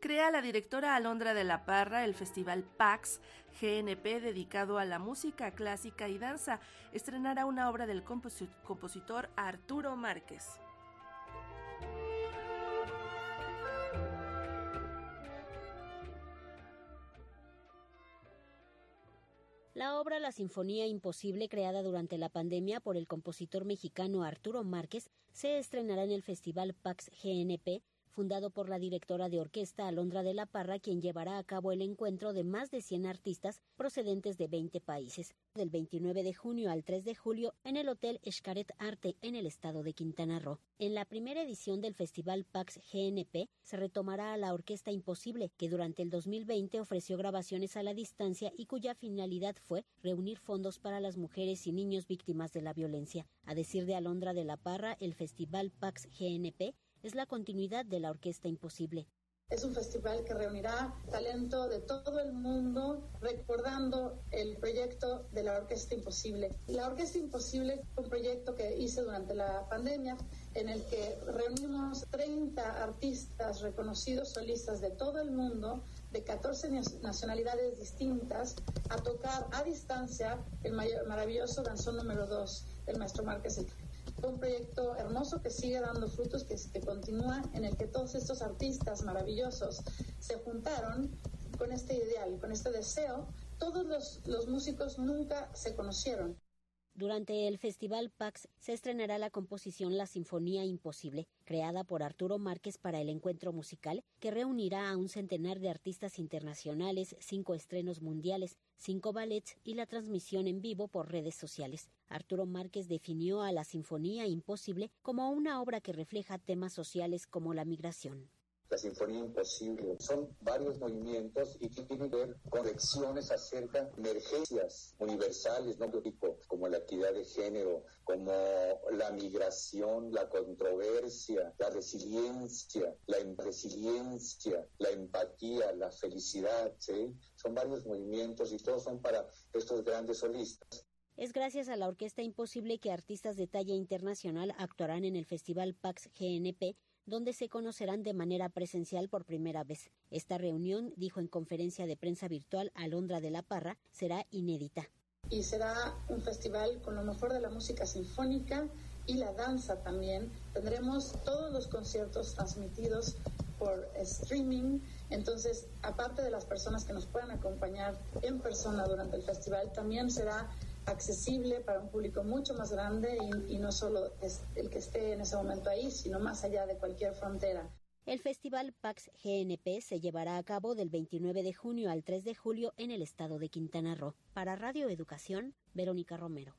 crea la directora Alondra de la Parra el festival PAX GNP dedicado a la música clásica y danza. Estrenará una obra del compositor Arturo Márquez. La obra La Sinfonía Imposible, creada durante la pandemia por el compositor mexicano Arturo Márquez, se estrenará en el Festival PAX GNP fundado por la directora de orquesta Alondra de la Parra, quien llevará a cabo el encuentro de más de 100 artistas procedentes de 20 países, del 29 de junio al 3 de julio en el Hotel Escaret Arte en el estado de Quintana Roo. En la primera edición del Festival Pax GNP se retomará a la Orquesta Imposible, que durante el 2020 ofreció grabaciones a la distancia y cuya finalidad fue reunir fondos para las mujeres y niños víctimas de la violencia. A decir de Alondra de la Parra, el Festival Pax GNP es la continuidad de la Orquesta Imposible. Es un festival que reunirá talento de todo el mundo recordando el proyecto de la Orquesta Imposible. La Orquesta Imposible fue un proyecto que hice durante la pandemia en el que reunimos 30 artistas reconocidos solistas de todo el mundo de 14 nacionalidades distintas a tocar a distancia el maravilloso danzón número 2 del maestro Márquez un proyecto hermoso que sigue dando frutos, que, continúa, en el que todos estos artistas maravillosos se juntaron con este ideal, con este deseo. Todos los, los músicos nunca se conocieron. Durante el Festival Pax se estrenará la composición La Sinfonía Imposible, creada por Arturo Márquez para el encuentro musical, que reunirá a un centenar de artistas internacionales, cinco estrenos mundiales, cinco ballets y la transmisión en vivo por redes sociales. Arturo Márquez definió a La Sinfonía Imposible como una obra que refleja temas sociales como la migración la Sinfonía Imposible. Son varios movimientos y que tienen que ver con lecciones acerca de emergencias universales, ¿no? como la equidad de género, como la migración, la controversia, la resiliencia, la resiliencia, la empatía, la felicidad, ¿sí? Son varios movimientos y todos son para estos grandes solistas. Es gracias a la Orquesta Imposible que artistas de talla internacional actuarán en el Festival Pax GNP donde se conocerán de manera presencial por primera vez. Esta reunión, dijo en conferencia de prensa virtual Alondra de la Parra, será inédita. Y será un festival con lo mejor de la música sinfónica y la danza también. Tendremos todos los conciertos transmitidos por streaming. Entonces, aparte de las personas que nos puedan acompañar en persona durante el festival, también será accesible para un público mucho más grande y, no solo es el que esté en ese momento ahí, sino más allá de cualquier frontera. El festival PAX GNP se llevará a cabo del 29 de junio al 3 de julio en el estado de Quintana Roo. Para Radio Educación, Verónica Romero.